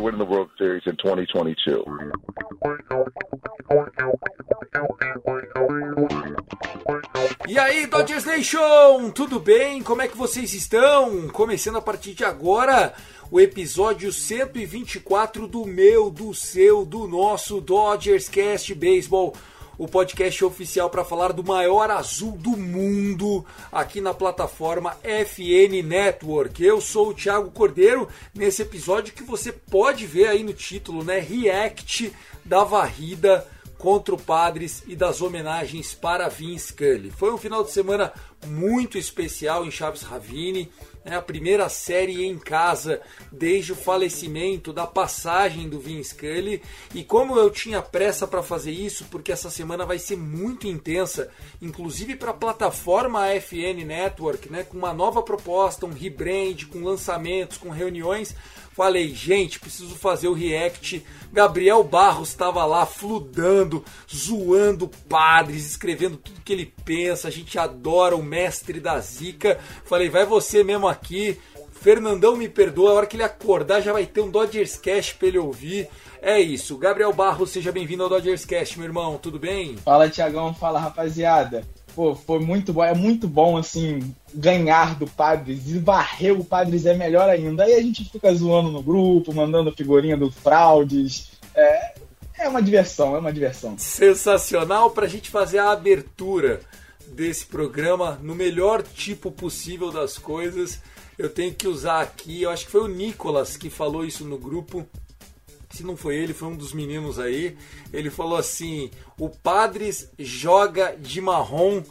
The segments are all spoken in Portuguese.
We are winning the World Series in 2022. E aí, Dodgers Nation, tudo bem? Como é que vocês estão? Começando a partir de agora o episódio 124 do meu, do seu, do nosso Dodgers Cast Baseball, o podcast oficial para falar do maior azul do mundo aqui na plataforma FN Network. Eu sou o Thiago Cordeiro nesse episódio que você pode ver aí no título, né? React da varrida contra o Padres e das homenagens para Vince Scully. Foi um final de semana muito especial em Chaves Ravine, né, a primeira série em casa desde o falecimento da passagem do Vince Scully. E como eu tinha pressa para fazer isso, porque essa semana vai ser muito intensa, inclusive para a plataforma FN Network, né, com uma nova proposta, um rebrand, com lançamentos, com reuniões. Falei, gente, preciso fazer o react. Gabriel Barros estava lá fludando, zoando padres, escrevendo tudo que ele pensa. A gente adora o mestre da zica. Falei, vai você mesmo aqui. Fernandão me perdoa, a hora que ele acordar já vai ter um Dodgers Cash para ele ouvir. É isso. Gabriel Barros, seja bem-vindo ao Dodgers Cast, meu irmão. Tudo bem? Fala, Tiagão. Fala, rapaziada. Pô, foi muito bom. É muito bom, assim, ganhar do Padres. E varrer o Padres é melhor ainda. Aí a gente fica zoando no grupo, mandando figurinha dos fraudes. É, é uma diversão, é uma diversão. Sensacional para a gente fazer a abertura desse programa no melhor tipo possível das coisas. Eu tenho que usar aqui, eu acho que foi o Nicolas que falou isso no grupo. Se não foi ele, foi um dos meninos aí. Ele falou assim: o Padres joga de marrom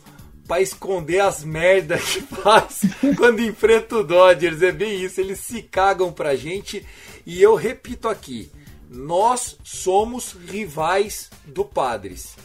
para esconder as merdas que faz quando enfrenta o Dodgers. É bem isso, eles se cagam pra gente. E eu repito aqui: nós somos rivais do Padres.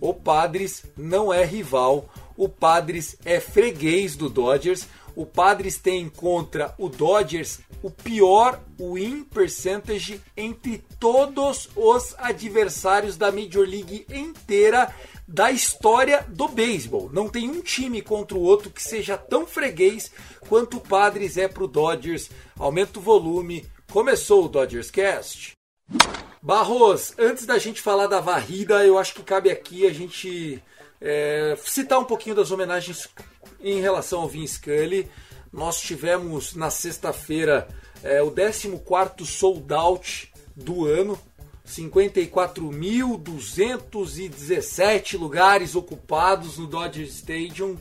O Padres não é rival, o Padres é freguês do Dodgers. O Padres tem contra o Dodgers o pior win percentage entre todos os adversários da Major League inteira da história do beisebol. Não tem um time contra o outro que seja tão freguês quanto o Padres é pro Dodgers. Aumenta o volume. Começou o Dodgers Cast. Barros, antes da gente falar da varrida, eu acho que cabe aqui a gente é, citar um pouquinho das homenagens em relação ao Vince Scully. Nós tivemos na sexta-feira é, o 14 sold out do ano, 54.217 lugares ocupados no Dodger Stadium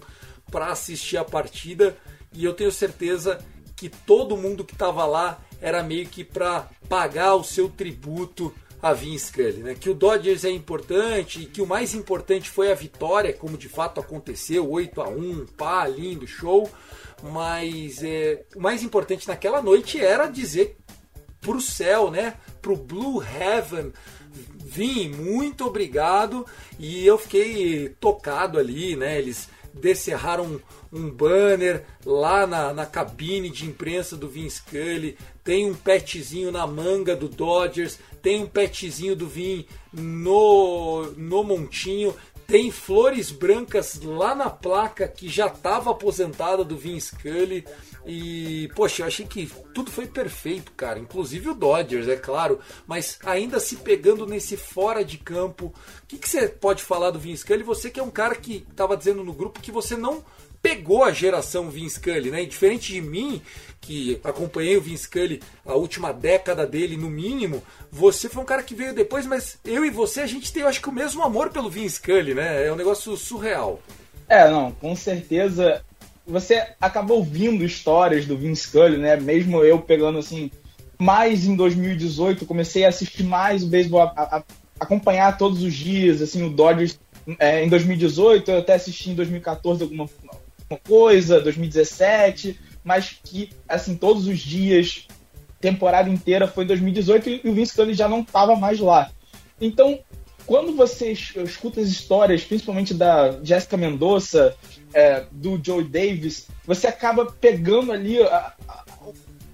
para assistir a partida e eu tenho certeza que todo mundo que estava lá era meio que para pagar o seu tributo a Vince Scully, né? Que o Dodgers é importante e que o mais importante foi a vitória, como de fato aconteceu, 8 a 1, pá, lindo, show. Mas é, o mais importante naquela noite era dizer pro céu, né? Pro Blue Heaven, Vim, muito obrigado. E eu fiquei tocado ali, né? Eles descerraram um banner lá na, na cabine de imprensa do Vin Scully, tem um petzinho na manga do Dodgers, tem um petzinho do Vin no, no montinho, tem flores brancas lá na placa que já estava aposentada do Vin Scully. E, poxa, eu achei que tudo foi perfeito, cara. Inclusive o Dodgers, é claro. Mas ainda se pegando nesse fora de campo. O que, que você pode falar do Vin Scully? Você que é um cara que estava dizendo no grupo que você não pegou a geração Vince Scully, né? E diferente de mim, que acompanhei o Vince Scully a última década dele no mínimo, você foi um cara que veio depois, mas eu e você a gente tem, eu acho que o mesmo amor pelo Vince Scully, né? É um negócio surreal. É, não, com certeza. Você acaba ouvindo histórias do Vince Scully, né? Mesmo eu pegando assim, mais em 2018, comecei a assistir mais o beisebol, a, a, acompanhar todos os dias, assim, o Dodgers é, em 2018, eu até assisti em 2014 alguma, alguma coisa, 2017, mas que, assim, todos os dias, temporada inteira foi 2018 e o Vince Scully já não estava mais lá. Então, quando você escuta as histórias, principalmente da Jessica Mendoza, é, do Joe Davis, você acaba pegando ali a, a,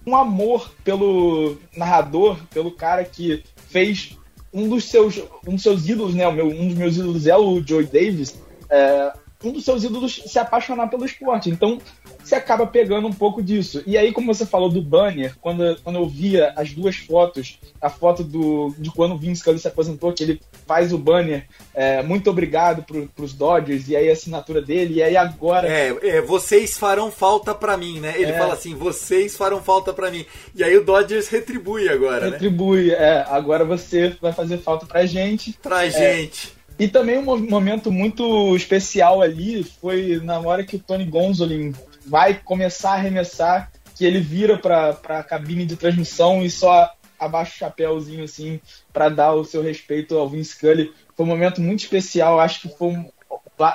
um amor pelo narrador, pelo cara que fez um dos seus, um dos seus ídolos, né? Meu, um dos meus ídolos é o Joe Davis. É, um dos seus ídolos se apaixonar pelo esporte. Então, você acaba pegando um pouco disso. E aí, como você falou do banner, quando, quando eu via as duas fotos, a foto do, de quando o Vince Scully se aposentou, que ele faz o banner, é, muito obrigado pro, pros Dodgers, e aí a assinatura dele, e aí agora... É, é vocês farão falta para mim, né? Ele é. fala assim, vocês farão falta para mim. E aí o Dodgers retribui agora, né? Retribui, né? é. Agora você vai fazer falta pra gente. Pra é, gente. E também um momento muito especial ali foi na hora que o Tony Gonzolin vai começar a arremessar, que ele vira para a cabine de transmissão e só abaixa o chapéuzinho assim para dar o seu respeito ao Vince Scully. Foi um momento muito especial, acho que foi um,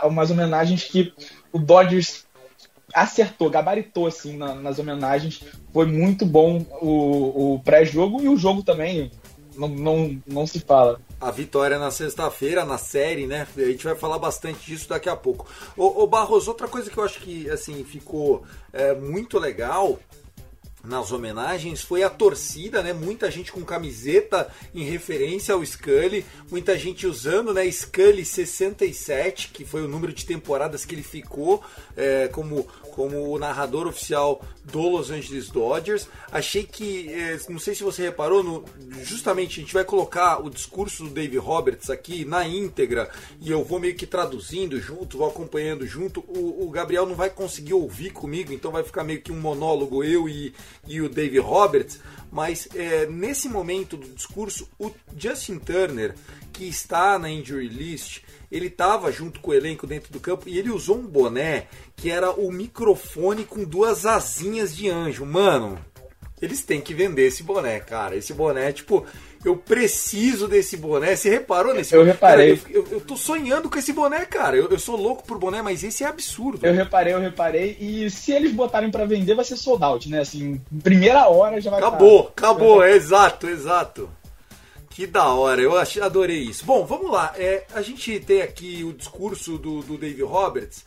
umas homenagens que o Dodgers acertou, gabaritou assim na, nas homenagens. Foi muito bom o, o pré-jogo e o jogo também. Não, não, não se fala a vitória na sexta-feira, na série, né? A gente vai falar bastante disso daqui a pouco. Ô, Barros, outra coisa que eu acho que assim ficou é, muito legal nas homenagens foi a torcida, né? Muita gente com camiseta em referência ao Scully, muita gente usando, né? Scully 67, que foi o número de temporadas que ele ficou é, como como o narrador oficial do Los Angeles Dodgers. Achei que, é, não sei se você reparou, no, justamente a gente vai colocar o discurso do Dave Roberts aqui na íntegra e eu vou meio que traduzindo junto, vou acompanhando junto. O, o Gabriel não vai conseguir ouvir comigo, então vai ficar meio que um monólogo eu e, e o Dave Roberts. Mas é, nesse momento do discurso, o Justin Turner, que está na injury list, ele estava junto com o elenco dentro do campo e ele usou um boné que era o microfone com duas asinhas de anjo. Mano, eles têm que vender esse boné, cara. Esse boné, tipo, eu preciso desse boné. Você reparou nesse Eu boné? reparei. Cara, eu, eu, eu, tô sonhando com esse boné, cara. Eu, eu, sou louco por boné, mas esse é absurdo. Eu reparei, eu reparei. E se eles botarem para vender, vai ser sold out, né? Assim, primeira hora já vai Acabou, estar... acabou. É, exato, exato. Que da hora, eu achei, adorei isso. Bom, vamos lá. É, a gente tem aqui o discurso do, do Dave Roberts.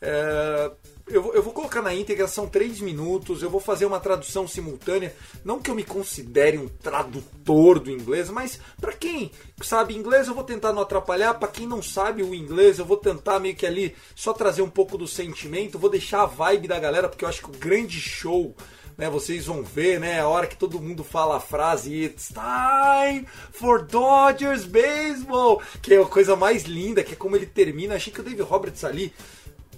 É, eu, eu, vou colocar na íntegra, são três minutos. Eu vou fazer uma tradução simultânea. Não que eu me considere um tradutor do inglês, mas para quem sabe inglês, eu vou tentar não atrapalhar. Para quem não sabe o inglês, eu vou tentar meio que ali só trazer um pouco do sentimento. Vou deixar a vibe da galera, porque eu acho que o grande show né? Vocês vão ver, né? A hora que todo mundo fala a frase It's time for Dodgers Baseball, que é a coisa mais linda, que é como ele termina. Achei que o Dave Roberts ali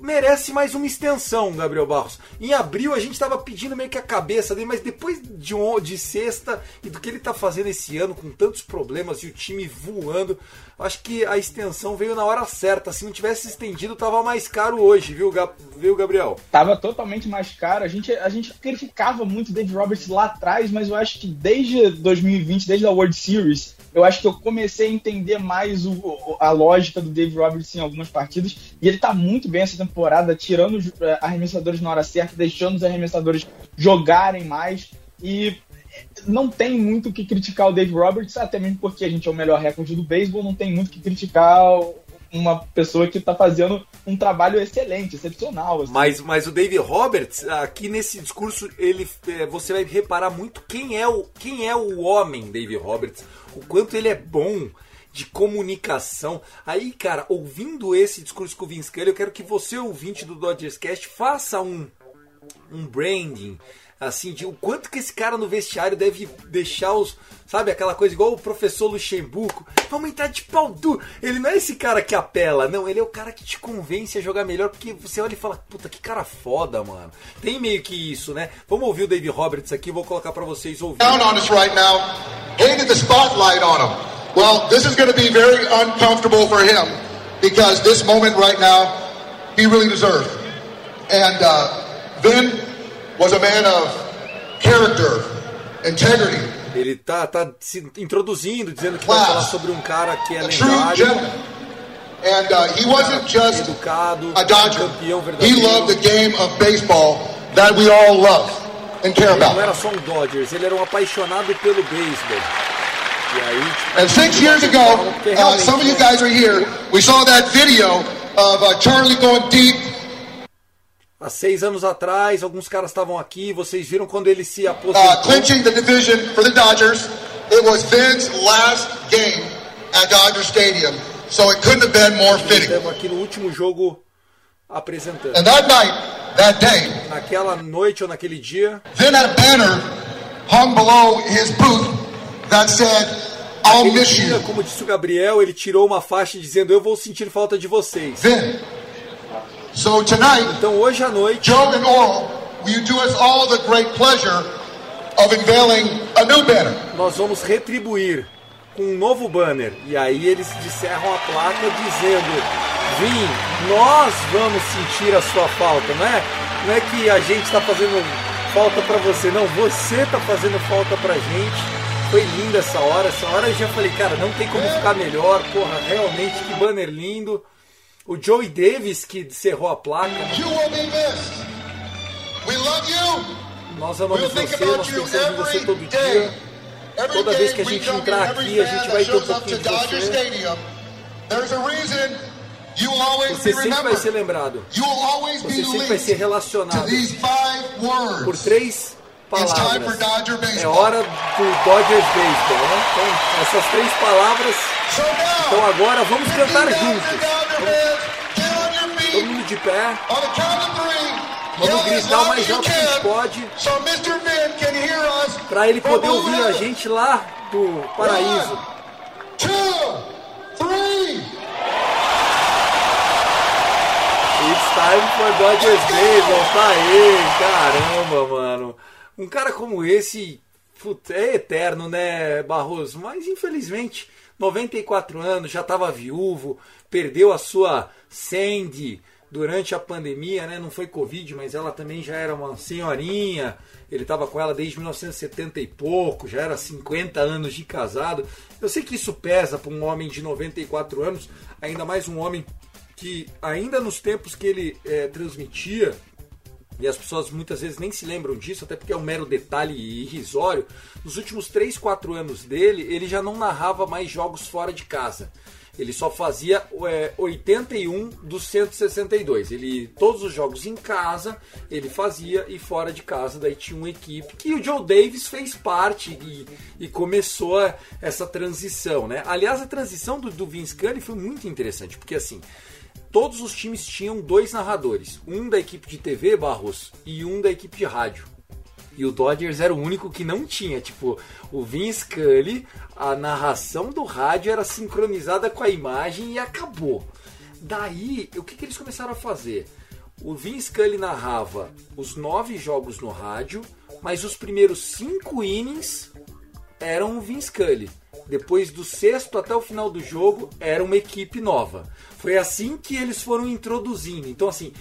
merece mais uma extensão, Gabriel Barros. Em abril a gente estava pedindo meio que a cabeça dele, mas depois de, de sexta e do que ele está fazendo esse ano com tantos problemas e o time voando, acho que a extensão veio na hora certa. Se não tivesse estendido, tava mais caro hoje, viu, viu Gabriel? Tava totalmente mais caro. A gente, a gente criticava muito o Dave Roberts lá atrás, mas eu acho que desde 2020, desde a World Series, eu acho que eu comecei a entender mais o, a lógica do Dave Roberts em algumas partidas. E ele tá muito bem essa temporada, tirando os eh, arremessadores na hora certa, deixando os arremessadores jogarem mais. E não tem muito o que criticar o Dave Roberts, até mesmo porque a gente é o melhor recorde do beisebol, não tem muito o que criticar uma pessoa que está fazendo um trabalho excelente, excepcional. Assim. Mas, mas o Dave Roberts, aqui nesse discurso, ele, é, você vai reparar muito quem é, o, quem é o homem Dave Roberts, o quanto ele é bom de comunicação. Aí, cara, ouvindo esse discurso com o Vince eu quero que você, ouvinte do Dodgers Cast, faça um, um branding Assim, de o quanto que esse cara no vestiário deve deixar os. Sabe, aquela coisa igual o professor Luxemburgo. Vamos entrar de pau duro. Ele não é esse cara que apela, não. Ele é o cara que te convence a jogar melhor, porque você olha e fala, puta, que cara foda, mano. Tem meio que isso, né? Vamos ouvir o Dave Roberts aqui, vou colocar para vocês ouvir. And uh, Vin was a man of character, integrity, Ele tá, tá se introduzindo, dizendo que vai falar sobre um cara que é lendário. And uh, he wasn't just educado, a Dodger. He loved the game of baseball that we all love and care about. Ele não era só um Dodgers, ele era um apaixonado pelo beisebol. And six years ago, uh, some of you guys are here. We saw that video of uh, Charlie going deep Há seis anos atrás, alguns caras estavam aqui, vocês viram quando ele se uh, aposentou. clinching the division for the Dodgers. It was last game at Dodger Stadium, so it couldn't have been more fitting. Estamos aqui no último jogo apresentando. And that night, that day, Naquela noite ou naquele dia, Vin had a banner hung below his booth that said, I'll miss dia, you. como disse o Gabriel, ele tirou uma faixa dizendo: Eu vou sentir falta de vocês. Vin. So tonight, Então hoje à noite, Joe and Oral, will you do us all the great pleasure of unveiling a new banner? nós vamos retribuir com um novo banner. E aí eles disseram a placa dizendo: Vim, nós vamos sentir a sua falta, não é? Não é que a gente está fazendo falta para você, não, você está fazendo falta pra gente. Foi linda essa hora, essa hora eu já falei, cara, não tem como ficar melhor, porra, realmente que banner lindo. O Joey Davis que cerrou a placa, You will be missed. We love you. nós We'll amamos think você, nós pensamos em você todo dia. Toda vez que a gente entrar aqui, a gente vai ter um pouquinho de você. Você be sempre vai ser lembrado. Você sempre vai ser relacionado por três palavras. É hora do Dodgers Baseball, né? Então, essas três palavras. Então agora vamos cantar 50,000 juntos. Todo mundo de pé. Vamos gritar o mais alto que a gente pode. so Mr. Vin can hear us Pra ele poder ouvir a gente lá do paraíso. It's time for Dodgers Baseball. Tá aí, caramba, mano. Um cara como esse é eterno, né, Barroso? Mas infelizmente, 94 anos, já estava viúvo, perdeu a sua Sandy durante a pandemia, né? Não foi Covid, mas ela também já era uma senhorinha. Ele estava com ela desde 1970 e pouco, já era 50 anos de casado. Eu sei que isso pesa para um homem de 94 anos, ainda mais um homem que ainda nos tempos que ele eh, transmitia, e as pessoas muitas vezes nem se lembram disso, até porque é um mero detalhe irrisório, nos últimos 3, 4 anos dele, ele já não narrava mais jogos fora de casa. Ele só fazia é, 81 dos 162. Ele, todos os jogos em casa ele fazia e fora de casa. Daí tinha uma equipe que o Joe Davis fez parte e, e começou essa transição. Né? Aliás, a transição do, do Vince foi muito interessante, porque assim, todos os times tinham dois narradores, um da equipe de TV, Barros, e um da equipe de rádio. E o Dodgers era o único que não tinha. Tipo, o Vince Scully, a narração do rádio era sincronizada com a imagem e acabou. Daí, o que, que eles começaram a fazer? O Vince Scully narrava os nove jogos no rádio, mas os primeiros cinco innings eram o Vince Scully. Depois do sexto até o final do jogo, era uma equipe nova. Foi assim que eles foram introduzindo. Então, assim,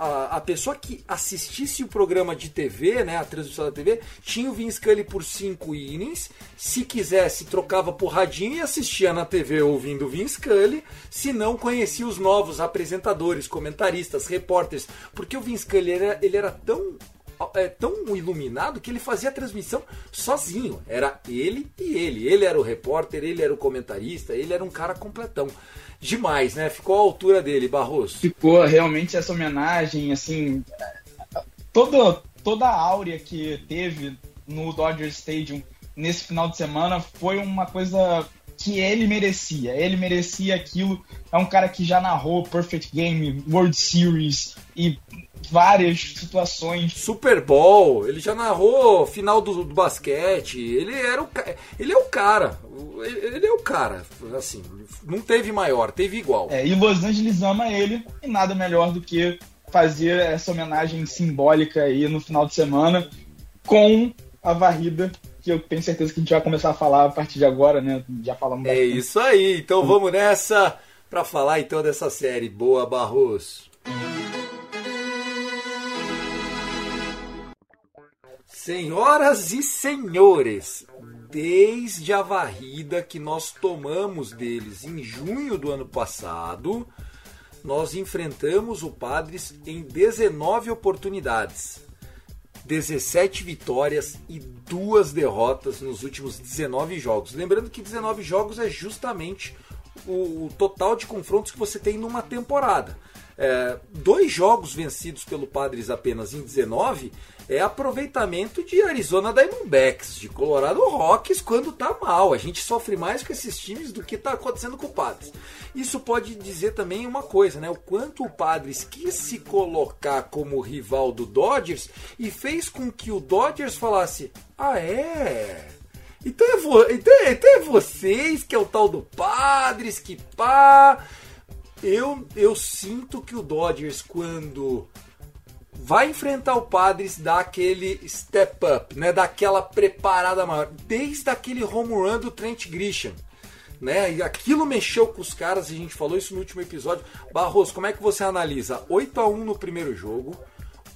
a, a pessoa que assistisse o programa de TV, né, a transmissão da TV, tinha o Vince Scully por cinco innings. Se quisesse, trocava por radinho e assistia na TV ouvindo o Vince Scully. Se não, conhecia os novos apresentadores, comentaristas, repórteres. Porque o Vince Scully era, ele era tão é tão iluminado que ele fazia a transmissão sozinho. Era ele e ele. Ele era o repórter, ele era o comentarista, ele era um cara completão. Demais, né? Ficou à altura dele, Barroso. Ficou realmente essa homenagem, assim, toda, toda a áurea que teve no Dodger Stadium nesse final de semana foi uma coisa que ele merecia. Ele merecia aquilo. É um cara que já narrou Perfect Game, World Series e várias situações. Super Bowl, ele já narrou final do, do basquete, ele era o ele é o cara, ele, ele é o cara, assim, não teve maior, teve igual. É, e Los Angeles ama ele, e nada melhor do que fazer essa homenagem simbólica aí no final de semana com a varrida, que eu tenho certeza que a gente vai começar a falar a partir de agora, né? Já falamos É bastante. isso aí, então vamos nessa pra falar então dessa série. Boa, Barros. Senhoras e senhores, desde a varrida que nós tomamos deles em junho do ano passado, nós enfrentamos o Padres em 19 oportunidades. 17 vitórias e duas derrotas nos últimos 19 jogos. Lembrando que 19 jogos é justamente o, o total de confrontos que você tem numa temporada. É, dois jogos vencidos pelo Padres apenas em 19 é aproveitamento de Arizona Diamondbacks, de Colorado Rockies quando tá mal. A gente sofre mais com esses times do que tá acontecendo com o Padres. Isso pode dizer também uma coisa, né? O quanto o Padres quis se colocar como rival do Dodgers e fez com que o Dodgers falasse: Ah, é? Então é, vo então é, então é vocês que é o tal do Padres, que pá. Eu, eu sinto que o Dodgers, quando vai enfrentar o Padres, dá aquele step up, né? Daquela preparada maior. Desde aquele home run do Trent Grisham. Né? E aquilo mexeu com os caras, a gente falou isso no último episódio. Barros, como é que você analisa? 8 a 1 no primeiro jogo,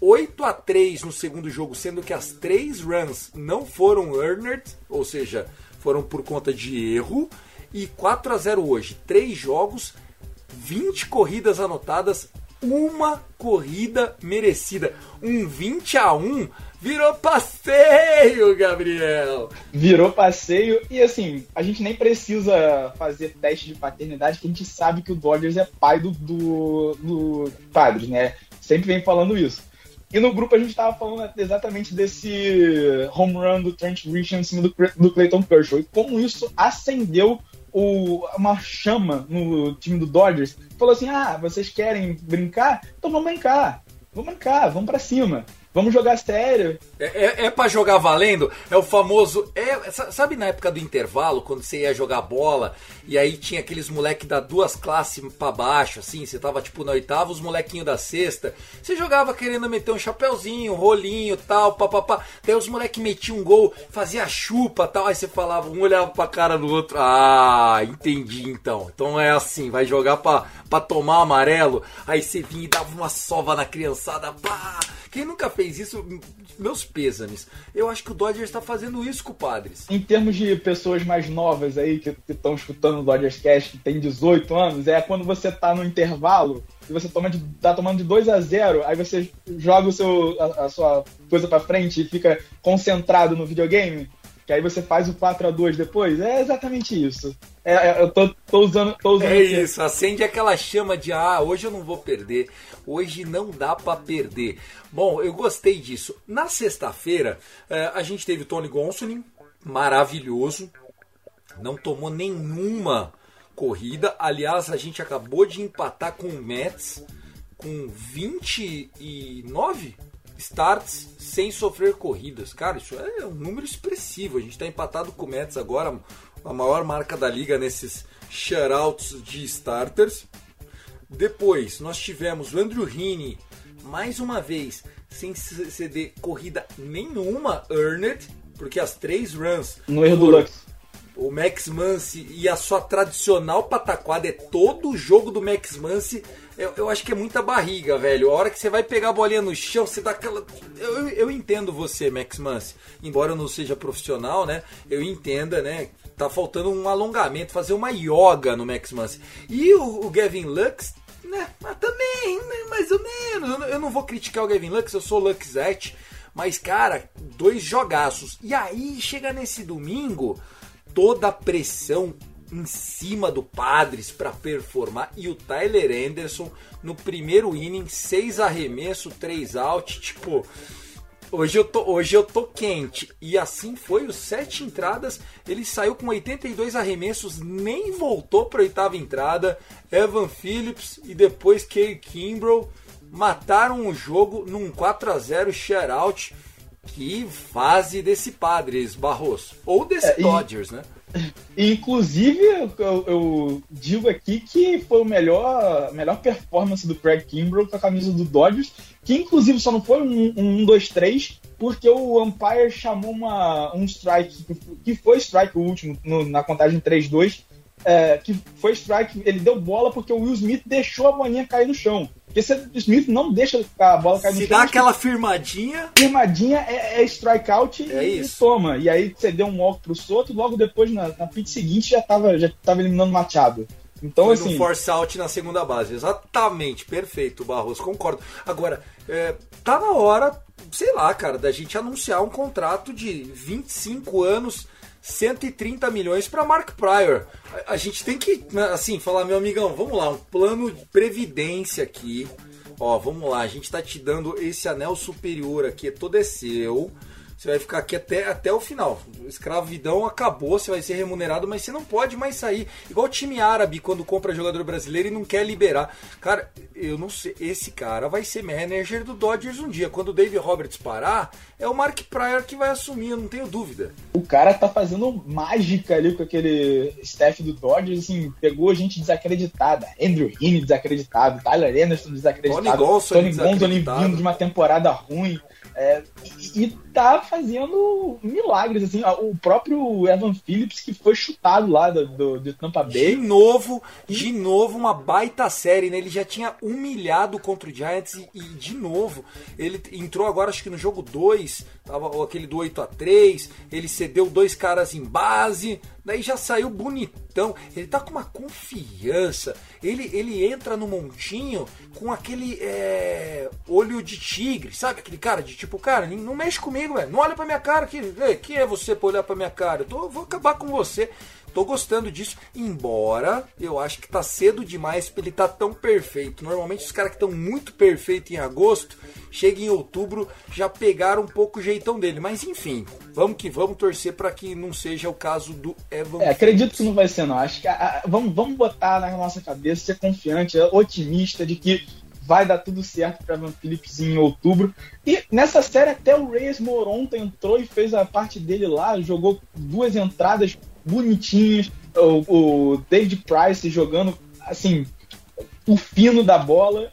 8 a 3 no segundo jogo, sendo que as três runs não foram earned, ou seja, foram por conta de erro, e 4 a 0 hoje. Três jogos, 20 corridas anotadas, uma corrida merecida. Um 20 a 1 virou passeio, Gabriel. Virou passeio e assim, a gente nem precisa fazer teste de paternidade, que a gente sabe que o Dodgers é pai do, do, do Padres, né? Sempre vem falando isso. E no grupo a gente tava falando exatamente desse home run do Trent Grisham em cima do, do Clayton Kershaw. E como isso acendeu o, uma chama no time do Dodgers. Falou assim: ah, vocês querem brincar? Então vamos brincar. Vamos brincar, vamos pra cima. Vamos jogar sério. É, é, é para jogar valendo? É o famoso. É, sabe na época do intervalo, quando você ia jogar bola e aí tinha aqueles moleque da duas classes para baixo, assim, você tava tipo na oitava, os molequinhos da sexta. Você jogava querendo meter um chapéuzinho, um rolinho tal, papapá. Daí os moleques metiam um gol, fazia chupa tal. Aí você falava, um olhava pra cara do outro. Ah, entendi então. Então é assim, vai jogar pra, pra tomar amarelo. Aí você vinha e dava uma sova na criançada, pá. Quem nunca fez isso, meus pêsames. Eu acho que o Dodgers está fazendo isso com o Padres. Em termos de pessoas mais novas aí que estão escutando o Dodgers Cast, que tem 18 anos, é quando você tá no intervalo e você toma de, tá tomando de 2 a 0 aí você joga o seu, a, a sua coisa para frente e fica concentrado no videogame, que aí você faz o 4 a 2 depois. É exatamente isso. É, é, eu tô, tô usando. Tô usando é isso, acende aquela chama de ah, hoje eu não vou perder, hoje não dá para perder. Bom, eu gostei disso. Na sexta-feira, a gente teve o Tony Gonsolin, maravilhoso, não tomou nenhuma corrida. Aliás, a gente acabou de empatar com o Mets com 29 starts sem sofrer corridas. Cara, isso é um número expressivo. A gente está empatado com o Mets agora, a maior marca da liga nesses shutouts de starters. Depois, nós tivemos o Andrew Heaney, mais uma vez, sem ceder corrida nenhuma earned, porque as três runs... No erro do Lux. O Max Muncy e a sua tradicional pataquada é todo o jogo do Max Muncy. Eu, eu, acho que é muita barriga, velho. A hora que você vai pegar a bolinha no chão, você dá aquela. Eu, eu entendo você, Max Muncy. Embora eu não seja profissional, né? Eu entenda, né? Tá faltando um alongamento, fazer uma yoga no Max Muncy. E o, o Gavin Lux, né? Mas também, né? mais ou menos. Eu não vou criticar o Gavin Lux, eu sou Luxette. Mas, cara, dois jogaços. E aí, chega nesse domingo toda a pressão em cima do Padres para performar e o Tyler Anderson no primeiro inning, seis arremesso, três out, tipo, hoje eu tô, hoje eu tô quente. E assim foi, os sete entradas, ele saiu com 82 arremessos, nem voltou para oitava entrada. Evan Phillips e depois Kay Kimbrough mataram o jogo num 4 a 0 shutout. Que fase desse Padres, Barroso. Ou desse É, e- Dodgers, né? Inclusive, eu, eu digo aqui que foi o melhor, a melhor performance do Craig Kimbrell com a camisa do Dodgers, que inclusive só não foi um 1, 2, 3, porque o umpire chamou uma, um strike, que foi strike o último, no- na contagem 3-2, é, que foi strike, ele deu bola porque o Will Smith deixou a bolinha cair no chão. Porque se o Smith não deixa a bola cair no Se chão, dá aquela firmadinha, firmadinha é, é strikeout e, É e isso. toma. E aí você deu um walk pro Soto, logo depois, na, na pitch seguinte, já tava, já tava eliminando o Machado. Então, foi assim, no force out na segunda base. Exatamente, perfeito, Barroso, concordo. Agora, é, tá na hora, sei lá, cara, da gente anunciar um contrato de 25 anos, 130 milhões para Mark Pryor. A, a gente tem que, né, assim, falar, meu amigão, vamos lá, um plano de previdência aqui. Ó, vamos lá, a gente tá te dando esse anel superior aqui, todo é seu. Você vai ficar aqui até, até o final. Escravidão acabou, você vai ser remunerado, mas você não pode mais sair. Igual o time árabe quando compra jogador brasileiro e não quer liberar. Cara, eu não sei. Esse cara vai ser manager do Dodgers um dia. Quando o Dave Roberts parar, é o Mark Pryor que vai assumir, eu não tenho dúvida. o cara tá fazendo mágica ali com aquele staff do Dodgers, assim, pegou gente desacreditada. Andrew Heaney desacreditado, Tyler Anderson desacreditado, Tony Gonsolin Tony vindo de uma temporada ruim. é, e, e tá fazendo milagres, assim, o próprio Evan Phillips que foi chutado lá do, do, de Tampa De Bay. novo, de novo, uma baita série, né? Ele já tinha humilhado contra o Giants e, e, de novo, ele entrou agora, acho que no jogo 2, tava aquele do 8 a 3 ele cedeu dois caras em base, daí já saiu bonitão. Ele tá com uma confiança. Ele, ele entra no montinho com aquele é, olho de tigre, sabe? Aquele cara de tipo, cara, não mexe comigo, velho. Não olha pra minha cara aqui. Ei, Quem é você pra olhar pra minha cara? Eu tô- vou acabar com você. Tô gostando disso, embora eu acho que tá cedo demais pra ele tá tão perfeito. Normalmente os caras que estão muito perfeitos em agosto, chega em outubro, já pegaram um pouco o jeitão dele. Mas enfim, vamos que vamos torcer pra que não seja o caso do Evan. É, acredito que não vai ser, não. Acho que a- a- vamos, vamos botar na nossa cabeça, ser confiante, otimista de que vai dar tudo certo para Evan Phillips em outubro. E nessa série até o Reyes Moronta entrou e fez a parte dele lá, jogou duas entradas bonitinhas. O, o David Price jogando assim o fino da bola.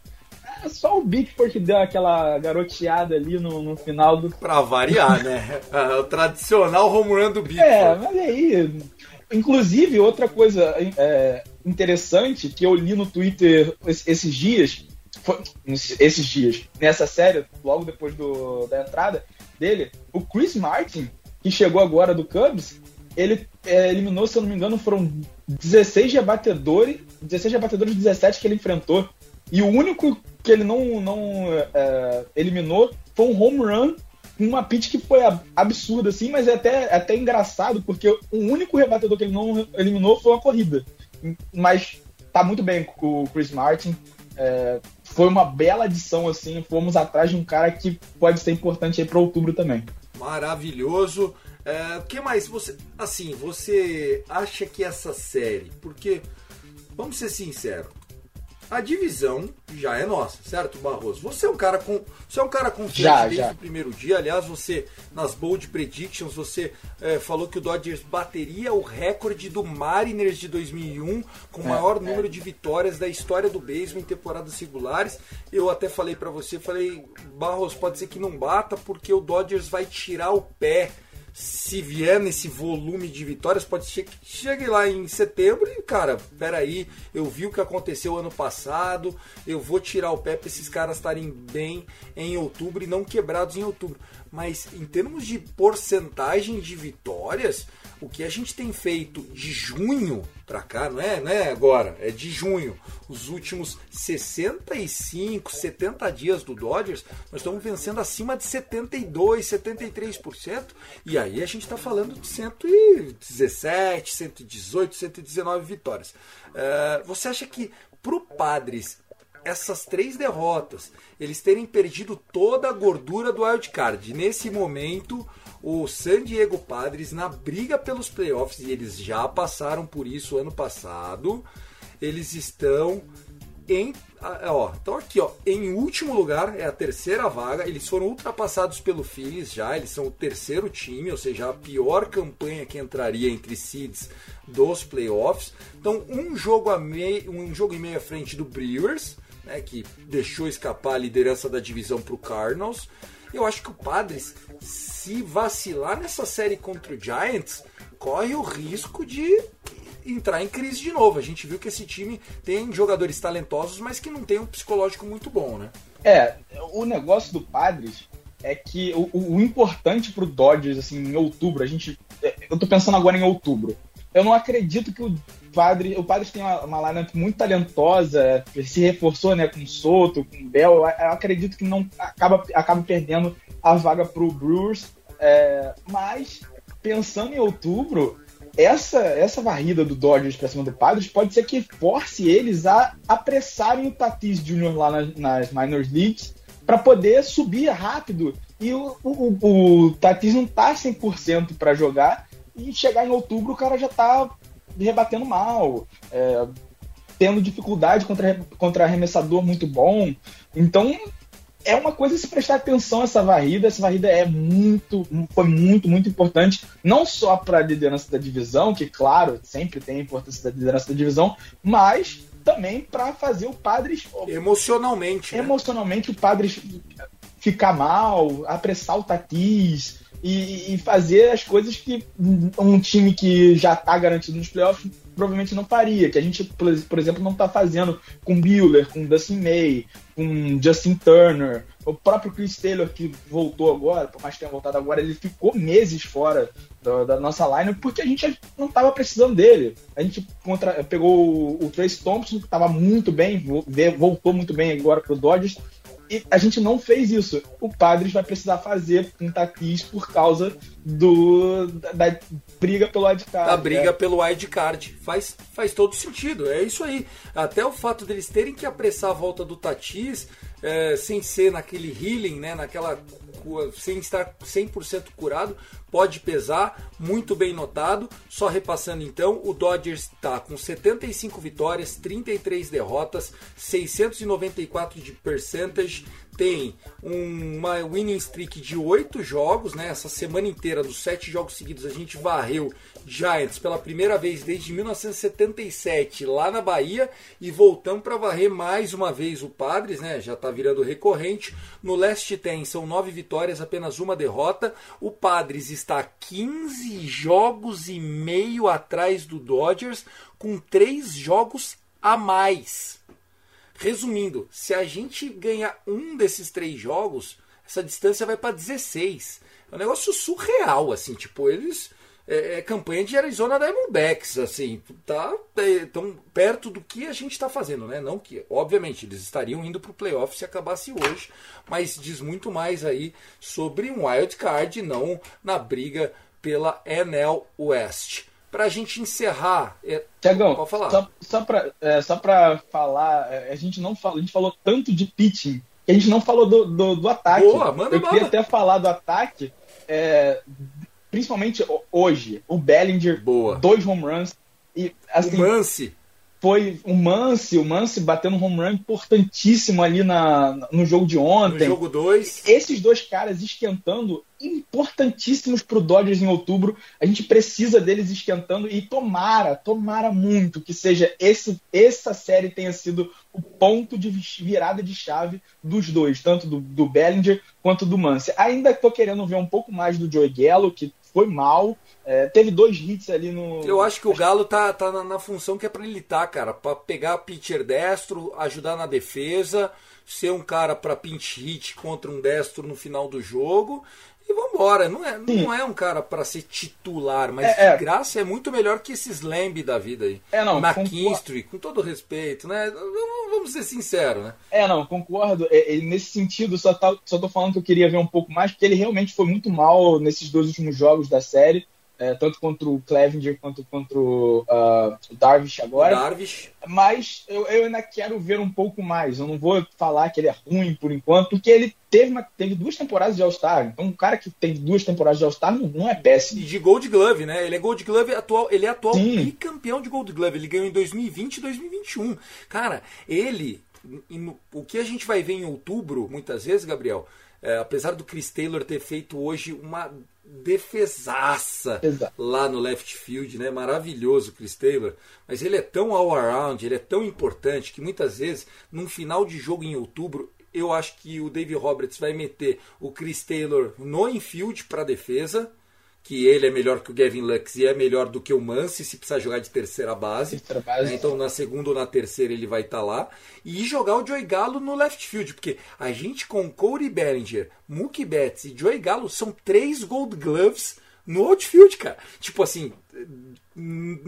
É só o Bickford que deu aquela garoteada ali no, no final do Pra variar, né? O tradicional home run do Bico. é, mas aí. Inclusive, outra coisa é, interessante que eu li no Twitter es- esses dias, foi- esses dias, nessa série, logo depois do, da entrada dele, o Chris Martin, que chegou agora do Cubs, ele é, eliminou, se eu não me engano, foram 16 rebatedores, 16 rebatedores 17 que ele enfrentou. E o único que ele não, não é, eliminou foi um home run uma pitch que foi ab- absurda, assim, mas é até, é até engraçado, porque o único rebatedor que ele não eliminou foi uma corrida. Mas tá muito bem com o Chris Martin. é, foi uma bela adição, assim. Fomos atrás de um cara que pode ser importante aí para outubro também. Maravilhoso. É, O que mais? Você, assim, você acha que essa série, porque vamos ser sinceros, a divisão já é nossa, certo, Barroso? Você é um cara com, você é um cara confiante Já, desde já. o primeiro dia. Aliás, você nas bold predictions você é, falou que o Dodgers bateria o recorde do Mariners de 2001 com o maior número de vitórias da história do beisebol em temporadas regulares. Eu até falei pra você, falei, Barros, pode ser que não bata porque o Dodgers vai tirar o pé se vier nesse volume de vitórias, pode ser que chegue lá em setembro e, cara, peraí, eu vi o que aconteceu ano passado, eu vou tirar o pé para esses caras estarem bem em outubro e não quebrados em outubro. Mas em termos de porcentagem de vitórias, o que a gente tem feito de junho pra cá, não é, não é agora, é de junho, os últimos 65, 70 dias do Dodgers, nós estamos vencendo acima de 72, 73%, e aí a gente está falando de 117, 118, 119 vitórias. Eh, você acha que pro Padres essas três derrotas, eles terem perdido toda a gordura do wild card. Nesse momento, o San Diego Padres na briga pelos playoffs e eles já passaram por isso ano passado. Eles estão em ó, então aqui, ó, em último lugar é a terceira vaga. Eles foram ultrapassados pelo Phillies já, eles são o terceiro time, ou seja, a pior campanha que entraria entre seeds dos playoffs. Então, um jogo a meio, um jogo e meio à frente do Brewers, né, que deixou escapar a liderança da divisão para o Cardinals. Eu acho que o Padres, se vacilar nessa série contra o Giants, corre o risco de entrar em crise de novo. A gente viu que esse time tem jogadores talentosos, mas que não tem um psicológico muito bom, né? É, o negócio do Padres é que o, o importante pro Dodgers, assim, em outubro, a gente. É, eu tô pensando agora em outubro. Eu não acredito que o Padres. O Padres tem uma, uma lineup muito talentosa, se reforçou né, com o Soto, com o Bell. Eu, acredito que não acaba, acaba perdendo a vaga pro Brewers. É, mas, pensando em outubro, essa, essa varrida do Dodgers para cima do Padres pode ser que force eles a apressarem o Tatis Jr. lá nas, nas minors leagues para poder subir rápido. E o, o, o Tatis não tá 100% para jogar e chegar em outubro o cara já tá rebatendo mal, é, tendo dificuldade contra, contra arremessador muito bom. Então é uma coisa se prestar atenção essa varrida. Essa varrida é muito, foi muito, muito importante, não só para a liderança da divisão, que claro, sempre tem a importância da liderança da divisão, mas também para fazer o Padres emocionalmente, né? emocionalmente o Padres ficar mal, apressar o Tatis e, e fazer as coisas que um time que já está garantido nos playoffs provavelmente não faria, que a gente, por exemplo, não está fazendo com Bueller, com Dustin May, com Justin Turner, o próprio Chris Taylor que voltou agora, por mais que tenha voltado agora, ele ficou meses fora da, da nossa line porque a gente não estava precisando dele. A gente contra, pegou o, o Trace Thompson, que estava muito bem, voltou muito bem agora para o Dodgers, e a gente não fez isso. O Padres vai precisar fazer um tatis por causa do da, da briga pelo wildcard. A briga é. pelo wildcard. Faz, faz todo sentido. É isso aí. Até o fato deles terem que apressar a volta do Tatis, é, sem ser naquele healing, né, naquela sem estar 100% curado, pode pesar, muito bem notado. Só repassando então, o Dodgers está com 75 vitórias, 33 derrotas, 694 de percentage, tem uma winning streak de 8 jogos, né? Essa semana inteira, dos 7 jogos seguidos, a gente varreu Giants pela primeira vez desde 1977 lá na Bahia e voltamos para varrer mais uma vez o Padres, né? Já está virando recorrente. No leste tem são 9 vitórias, apenas uma derrota. O Padres está 15 jogos e meio atrás do Dodgers com 3 jogos a mais. Resumindo, se a gente ganhar um desses três jogos, essa distância vai para 16. É um negócio surreal, assim, tipo, eles. É, é campanha de Arizona Diamondbacks, assim, tá é, tão perto do que a gente está fazendo, né? Não que, obviamente, eles estariam indo para o playoff se acabasse hoje, mas diz muito mais aí sobre um wild card, não na briga pela NL West para a gente encerrar. É, Tiagão, pode falar. Só, só para é, só falar, é, a gente não falou, a gente falou tanto de pitching que a gente não falou do, do, do ataque. Boa, manda, Eu queria até falar do ataque, é, principalmente hoje. O Bellinger, Boa. dois home runs. E, assim, o Mance foi o Mance, o Mance batendo um home run importantíssimo ali na, no jogo de ontem. No jogo 2. Esses dois caras esquentando, importantíssimos para o Dodgers em outubro. A gente precisa deles esquentando e tomara, tomara muito que seja esse, essa série tenha sido o ponto de virada de chave dos dois, tanto do, do Bellinger quanto do Mance. Ainda estou querendo ver um pouco mais do Joey Gallo, que foi mal, é, teve dois hits ali no. Eu acho que o Galo tá, tá na, na função que é pra ele tá, cara. Pra pegar pitcher destro, ajudar na defesa, ser um cara pra pinch hit contra um destro no final do jogo. E vambora. Não é, não é um cara para ser titular, mas é, de é. graça é muito melhor que esses Lamb da vida aí. É, não. McKinstry, com todo respeito, né? Vamos ser sinceros, né? É, não, concordo. É, nesse sentido, só, tá, só tô falando que eu queria ver um pouco mais, porque ele realmente foi muito mal nesses dois últimos jogos da série é, tanto contra o Clevenger quanto contra o, uh, o Darvish agora. Darvish. Mas eu, eu, ainda quero ver um pouco mais. Eu não vou falar que ele é ruim por enquanto, porque ele teve, uma, teve duas temporadas de All-Star. Então, um cara que tem duas temporadas de All-Star não, não, é péssimo. E de Gold Glove, né? Ele é Gold Glove atual, ele é atual bicampeão de Gold Glove. Ele ganhou em 2020 e 2021. Cara, ele. O que a gente vai ver em outubro, muitas vezes, Gabriel, é, apesar do Chris Taylor ter feito hoje uma defesaça Exato. lá no left field, né? Maravilhoso Chris Taylor, mas ele é tão all around, ele é tão importante que muitas vezes num final de jogo em outubro eu acho que o Dave Roberts vai meter o Chris Taylor no infield para defesa que ele é melhor que o Gavin Lux e é melhor do que o Mance se precisar jogar de terceira base. Terceira base. Né? Então na segunda ou na terceira ele vai estar tá lá. E jogar o Joey Galo no left field, porque a gente com Corey Bellinger, Mookie Betts e Joey Galo são três Gold Gloves no outfield, cara. Tipo assim,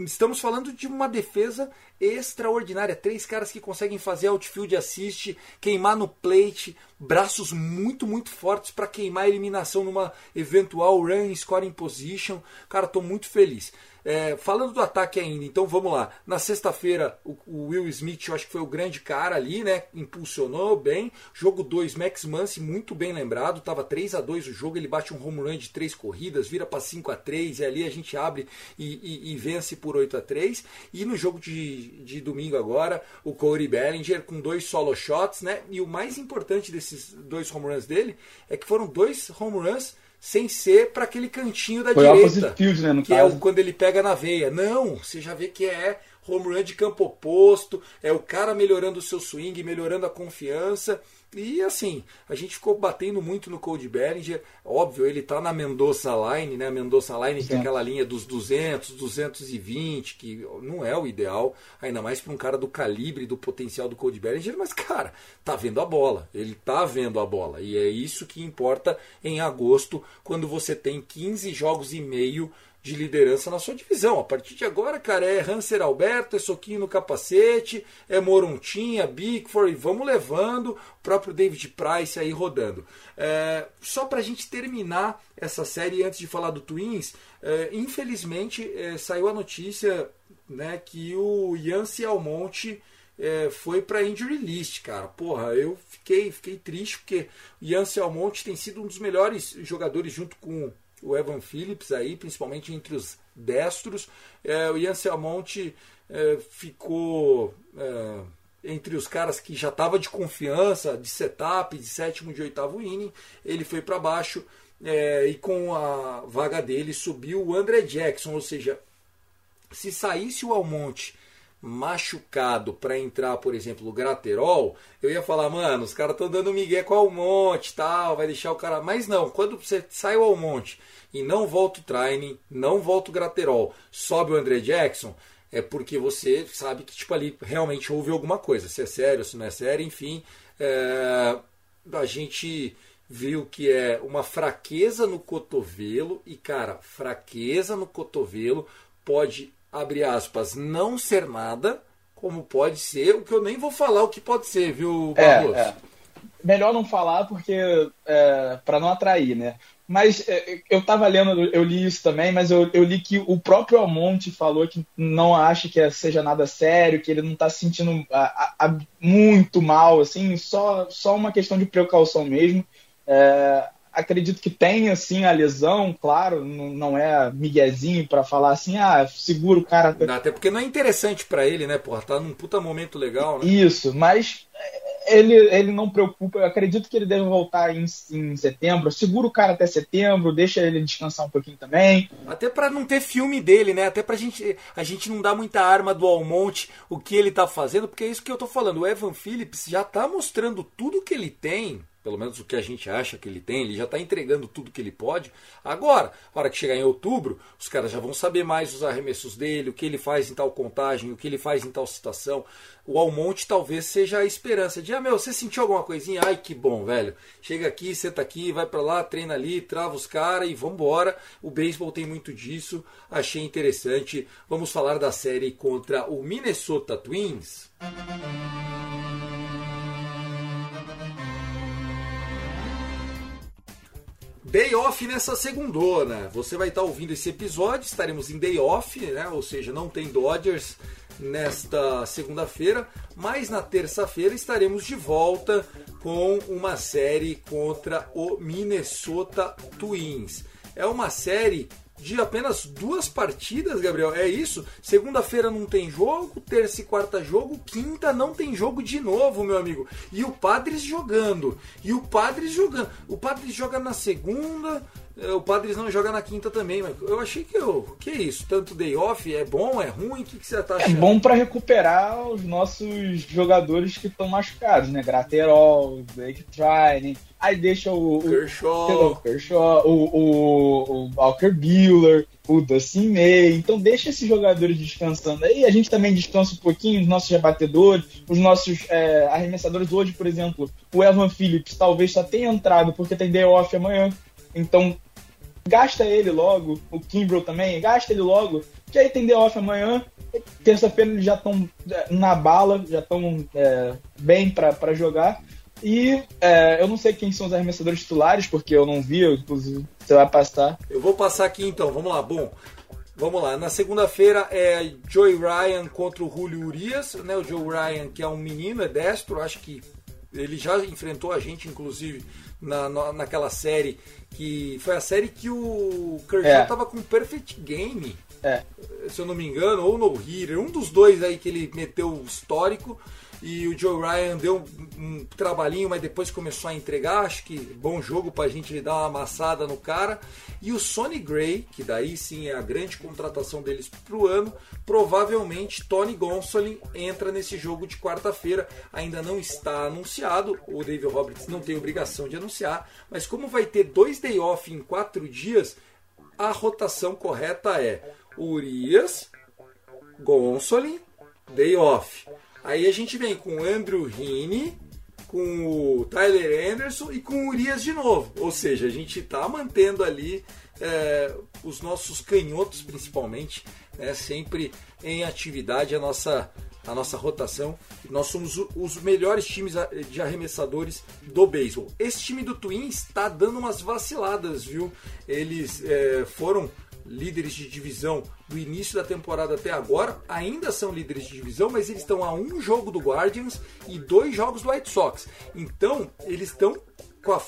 estamos falando de uma defesa extraordinária. Três caras que conseguem fazer outfield assist, queimar no plate, braços muito, muito fortes para queimar a eliminação numa eventual run scoring position. Cara, tô muito feliz. É, falando do ataque ainda, então vamos lá. Na sexta-feira, o, o, Will Smith, eu acho que foi o grande cara ali, né? Impulsionou bem. Jogo 2, Max Muncy, muito bem lembrado. Tava 3 a 2 o jogo, ele bate um home run de 3 corridas, vira para 5 a 3 e ali a gente abre e, e, e, vence por 8 a 3 E no jogo de, de domingo agora, o Corey Bellinger com dois solo shots, né? E o mais importante desses dois home runs dele é que foram dois home runs sem ser para aquele cantinho da Foi direita, field, né, que caso. é quando ele pega na veia. Não, você já vê que é home run de campo oposto, é o cara melhorando o seu swing, melhorando a confiança. E assim, a gente ficou batendo muito no Cody Bellinger. Óbvio, ele tá na Mendoza Line, né? A Mendoza Line tem aquela linha dos 200, 220, que não é o ideal, ainda mais para um cara do calibre, do potencial do Cody Bellinger, mas cara, tá vendo a bola. Ele tá vendo a bola. E é isso que importa em agosto, quando você tem 15 jogos e meio de liderança na sua divisão. A partir de agora, cara, é Hanser Alberto, é soquinho no capacete, é Morontinha, Bickford, e vamos levando o próprio David Price aí rodando. É, só para a gente terminar essa série, antes de falar do Twins, é, infelizmente é, saiu a notícia né, que o Yancy Almonte é, foi para injury list, cara. Porra, eu fiquei, fiquei triste porque Yancy Almonte tem sido um dos melhores jogadores junto com o Evan Phillips aí, principalmente entre os destros. É, o Ian Selmonte é, ficou é, entre os caras que já estava de confiança, de setup, de sétimo, de oitavo inning. Ele foi para baixo é, e com a vaga dele subiu o André Jackson, ou seja, se saísse o Almonte machucado para entrar, por exemplo, o Graterol, eu ia falar, mano, os caras estão dando migué com o Almonte, tal, vai deixar o cara. Mas não, quando você sai o Almonte e não volta o Training, não volta o Graterol, sobe o André Jackson, é porque você sabe que tipo ali realmente houve alguma coisa, se é sério, se não é sério, enfim, é... a gente viu que é uma fraqueza no cotovelo e cara, fraqueza no cotovelo pode abre aspas, não ser nada, como pode ser, o que eu nem vou falar o que pode ser, viu, Barros? É, é. Melhor não falar porque é, para não atrair, né? Mas é, eu estava lendo, eu li isso também, mas eu, eu, li que o próprio Almonte falou que não acha que seja nada sério, que ele não está se sentindo a, a, muito mal, assim, só, só uma questão de precaução mesmo. É, acredito que tem assim a lesão, claro, não, é miguezinho para falar assim, ah, segura o cara. Até porque não é interessante para ele, né, porra? Tá num puta momento legal, né? Isso, mas ele, ele não preocupa. Eu acredito que ele deve voltar em, em setembro. Segura o cara até setembro, deixa ele descansar um pouquinho também. Até para não ter filme dele, né? Até pra gente a gente não dar muita arma do Almonte o que ele tá fazendo, porque é isso que eu tô falando. O Evan Phillips já tá mostrando tudo que ele tem pelo menos o que a gente acha que ele tem, ele já está entregando tudo que ele pode. Agora, na hora que chegar em outubro, os caras já vão saber mais os arremessos dele, o que ele faz em tal contagem, o que ele faz em tal situação. O Almonte talvez seja a esperança de, ah, meu, você sentiu alguma coisinha? Ai, que bom, velho. Chega aqui, senta aqui, vai para lá, treina ali, trava os caras e vambora. O beisebol tem muito disso, achei interessante. Vamos falar da série contra o Minnesota Twins. Day off nessa segundona. Você vai estar ouvindo esse episódio, estaremos em day off, né? Ou seja, não tem Dodgers nesta segunda-feira, mas na terça-feira estaremos de volta com uma série contra o Minnesota Twins. É uma série de apenas duas partidas, Gabriel. É isso? Segunda-feira não tem jogo, terça e quarta jogo, quinta não tem jogo de novo, meu amigo. E o Padres jogando. E o Padres jogando. O Padres joga na segunda, é, o Padres não joga na quinta também, mas eu achei que eu. Que isso? Tanto day off é bom, é ruim? O que, que você tá achando? É bom para recuperar os nossos jogadores que estão machucados, né? Graterol, Blake Trine. Aí deixa o. Kershaw. O, Kershaw, o, o, o Walker Bueller, o Dustin May. Então deixa esses jogadores descansando aí. A gente também descansa um pouquinho, os nossos rebatedores, os nossos é, arremessadores. Hoje, por exemplo, o Evan Phillips talvez só tenha entrado porque tem day off amanhã. Então gasta ele logo, o Kimbrel também, gasta ele logo, que aí tem day off amanhã, terça-feira eles já estão é, na bala, já estão é, bem para jogar. E é, eu não sei quem são os arremessadores titulares, porque eu não vi, inclusive você vai passar. Eu vou passar aqui então, vamos lá. Bom, vamos lá. Na segunda-feira é Joey Ryan contra o Julio Urias, né? O Joe Ryan, que é um menino, é destro, acho que ele já enfrentou a gente, inclusive, na, na, naquela série que foi a série que o Kershaw é. tava com Perfect Game. É. Se eu não me engano, ou no Hitter, um dos dois aí que ele meteu histórico. E o Joe Ryan deu um, trabalhinho, mas depois começou a entregar. Acho que bom jogo pra gente dar uma amassada no cara. E o Sonny Gray, que daí sim é a grande contratação deles pro ano, provavelmente Tony Gonsolin entra nesse jogo de quarta-feira. Ainda não está anunciado, o David Roberts não tem obrigação de anunciar, mas como vai ter dois day off em quatro dias, a rotação correta é Urias, Gonsolin, day off. Aí a gente vem com o Andrew Heaney, com o Tyler Anderson e com o Urias de novo. Ou seja, a gente está mantendo ali é, os nossos canhotos, principalmente, né, sempre em atividade, a nossa, a nossa rotação. Nós somos os melhores times de arremessadores do beisebol. Esse time do Twins está dando umas vaciladas, viu? Eles é, foram líderes de divisão do início da temporada até agora, ainda são líderes de divisão, mas eles estão a um jogo do Guardians e dois jogos do White Sox. Então, eles estão com a,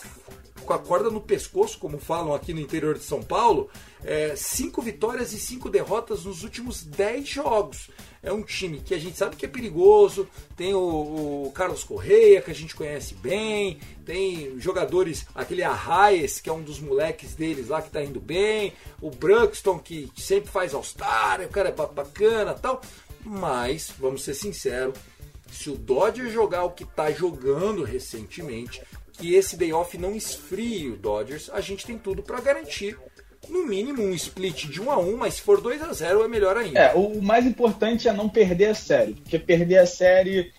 com a corda no pescoço, como falam aqui no interior de São Paulo, é, cinco vitórias e cinco derrotas nos últimos dez jogos. É um time que a gente sabe que é perigoso. Tem o, o Carlos Correia, que a gente conhece bem. Tem jogadores, aquele Arraes, que é um dos moleques deles lá que tá indo bem. O Bruxton, que sempre faz All-Star, o cara é bacana tal. Mas, vamos ser sinceros, se o Dodger jogar o que tá jogando recentemente, que esse day off não esfrie o Dodgers, a gente tem tudo para garantir no mínimo um split de 1 a 1 mas se for 2 a 0 é melhor ainda. É, o mais importante é não perder a série, porque perder a série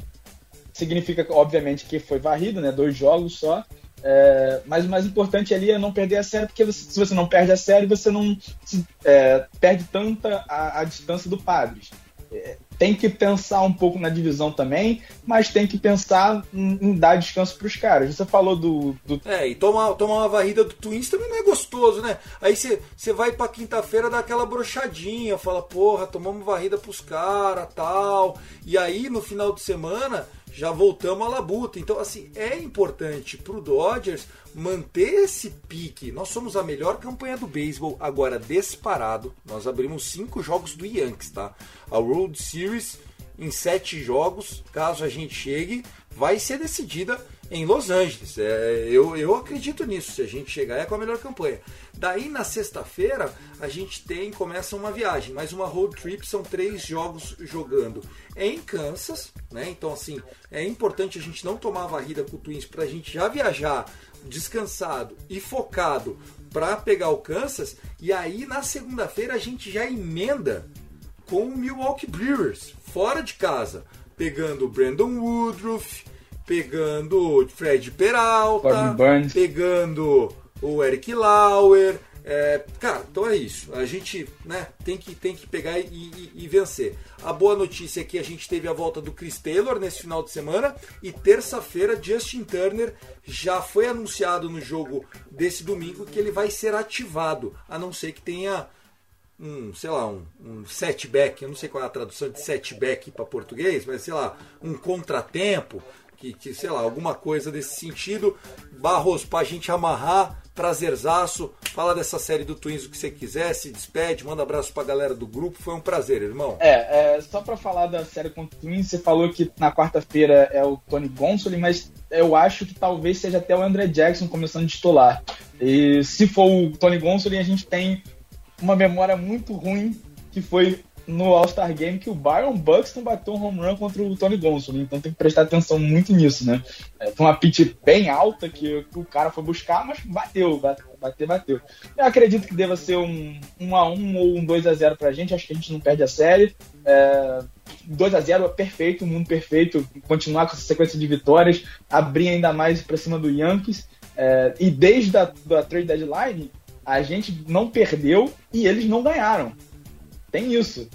significa, obviamente, que foi varrido, né? Dois jogos só. É, mas o mais importante ali é não perder a série, porque você, se você não perde a série, você não se, é, perde tanta a, a, distância do Padres. É, tem que pensar um pouco na divisão também, mas tem que pensar em, em dar descanso para os caras. Você falou do, do, É, e tomar, tomar uma varrida do Twins também não é gostoso, né? Aí você vai para quinta-feira dar aquela brochadinha, fala, porra, tomamos varrida pros caras, tal. E aí no final de semana já voltamos à labuta. Então, assim, é importante pro Dodgers manter esse pique. Nós somos a melhor campanha do beisebol, agora disparado. Nós abrimos cinco jogos do Yankees, tá? A World Series em sete jogos, caso a gente chegue, vai ser decidida em Los Angeles. É, eu, eu acredito nisso. Se a gente chegar é com a melhor campanha. Daí na sexta-feira a gente tem começa uma viagem, mais uma road trip. São três jogos jogando em Kansas, né? Então assim é importante a gente não tomar a varrida com o Twins para a gente já viajar descansado e focado para pegar o Kansas. E aí na segunda-feira a gente já emenda com o Milwaukee Brewers fora de casa, pegando o Brandon Woodruff, pegando Fred Peralta, pegando o Eric Lauer, É, cara, então é isso. A gente né, tem, que, tem que pegar e, e, e, vencer. A boa notícia é que a gente teve a volta do Chris Taylor nesse final de semana e terça-feira Justin Turner já foi anunciado no jogo desse domingo que ele vai ser ativado, a não ser que tenha um, sei lá, um, um setback, eu não sei qual é a tradução de setback para português, mas sei lá, um contratempo, que, que sei lá, alguma coisa desse sentido. Barros, para a gente amarrar, prazerzaço, fala dessa série do Twins o que você quiser, se despede, manda abraço pra galera do grupo, foi um prazer, irmão. É, é só para falar da série contra o Twins, você falou que na quarta-feira é o Tony Gonsolin, mas eu acho que talvez seja até o André Jackson começando de titular. E se for o Tony Gonsolin, a gente tem uma memória muito ruim que foi no All-Star Game que o Byron Buxton bateu um home run contra o Tony Gonsolin, então tem que prestar atenção muito nisso, né? É, foi uma pitch bem alta que, o cara foi buscar, mas bateu, bateu, bateu. Eu acredito que deva ser um 1 a 1 ou um 2 a 0 pra gente, acho que a gente não perde a série. É, 2 a 0 é perfeito, um mundo perfeito, continuar com essa sequência de vitórias, abrir ainda mais para cima do Yankees. É, e desde a da trade deadline, a gente não perdeu e eles não ganharam. Tem isso.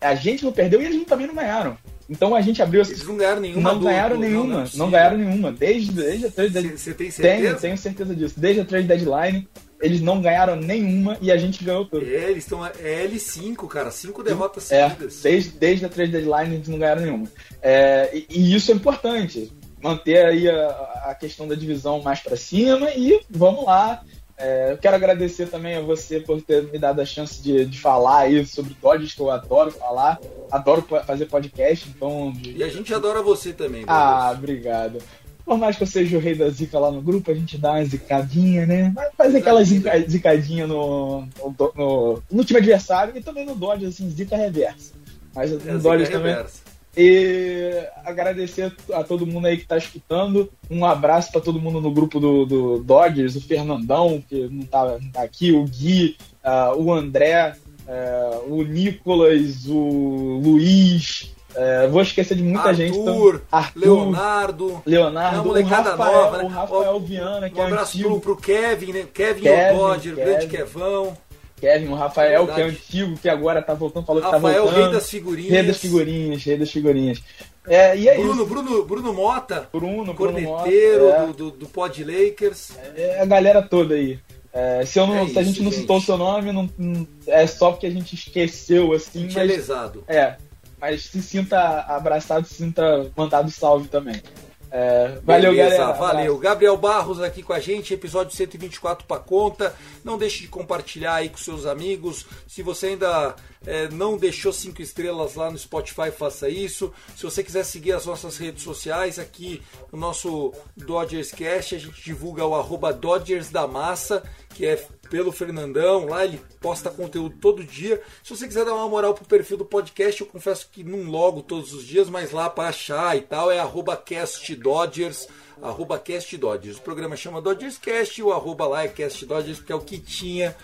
A gente não perdeu e eles também não ganharam. Então a gente abriu. Eles não ganharam nenhuma. Não ganharam do, nenhuma. Não, não, não, ganharam nenhuma. Desde, desde a trade deadline. Você tem certeza? Tenho, tenho certeza disso. Desde a trade deadline, eles não ganharam nenhuma e a gente ganhou tudo. É, eles estão. É L5, cara. Cinco derrotas é, seguidas. Desde, desde a trade deadline eles não ganharam nenhuma. É, e, e, isso é importante. Manter aí a, a questão da divisão mais para cima e vamos lá. É, eu quero agradecer também a você por ter me dado a chance de, de falar aí sobre Dodgers, que eu adoro falar, adoro fazer podcast, então... E a gente adora você também. Ah, obrigado. Por mais que eu seja o rei da zica lá no grupo, a gente dá uma zicadinha, né? Faz aquela zica, zicadinha no, no, no, no, time adversário e também no Dodgers, assim, zica reversa. Mas no é, Dodgers também... Reversa. E agradecer a todo mundo aí que está escutando. Um abraço para todo mundo no grupo do, do Dodgers, o Fernandão, que não está tá aqui, o Gui, uh, o André, uh, o Nicolas, o Luiz. Uh, vou esquecer de muita Arthur, gente. Então, Arthur, Leonardo. Leonardo, o Rafael, nova, né? o Rafael Viana, que um é abraço antigo. pro, pro Kevin, né? Kevin, Kevin o Dodger, Kevin. grande Kevão. Kevin, o Rafael, Verdade. que é antigo, que agora tá voltando, falou Rafael, que tá voltando. rei das figurinhas. Rei das figurinhas, rei das figurinhas. É, e é Bruno, isso. Bruno, Bruno Mota, Bruno, corneteiro Bruno Mota, do, do, do Pod Lakers. É a galera toda aí. É, se, eu não, É se a isso, gente não gente. citou o seu nome, não, não- é só porque a gente esqueceu, assim. Tinha Mas, lesado. é, mas se sinta abraçado, se sinta mandado salve também. É, valeu, Beleza, galera. valeu. Gabriel Barros aqui com a gente, episódio 124 para conta. Não deixe de compartilhar aí com seus amigos. Se você ainda é, não deixou cinco estrelas lá no Spotify, faça isso. Se você quiser seguir as nossas redes sociais, aqui no nosso Dodgers Cast, a gente divulga o arroba Dodgers da Massa, que é pelo Fernandão, lá ele posta conteúdo todo dia. Se você quiser dar uma moral pro perfil do podcast, eu confesso que não logo todos os dias, mas lá para achar e tal é castdodgers, arroba castdodgers. O programa chama Dodgers Cast e o arroba lá é castdodgers, porque é o que tinha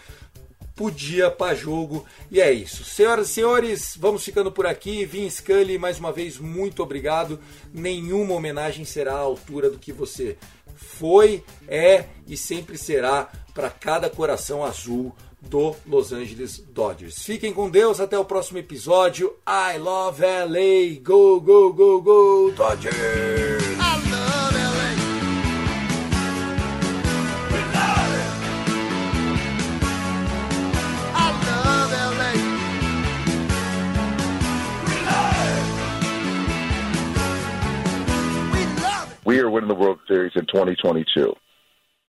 podia para jogo. E é isso. Senhoras e senhores, vamos ficando por aqui. Vin Scully, mais uma vez, muito obrigado. Nenhuma homenagem será à altura do que você foi, é e sempre será para cada coração azul do Los Angeles Dodgers. Fiquem com Deus, até o próximo episódio. I love LA. Go, go, go, go, Dodgers! Winning the World Series in 2022.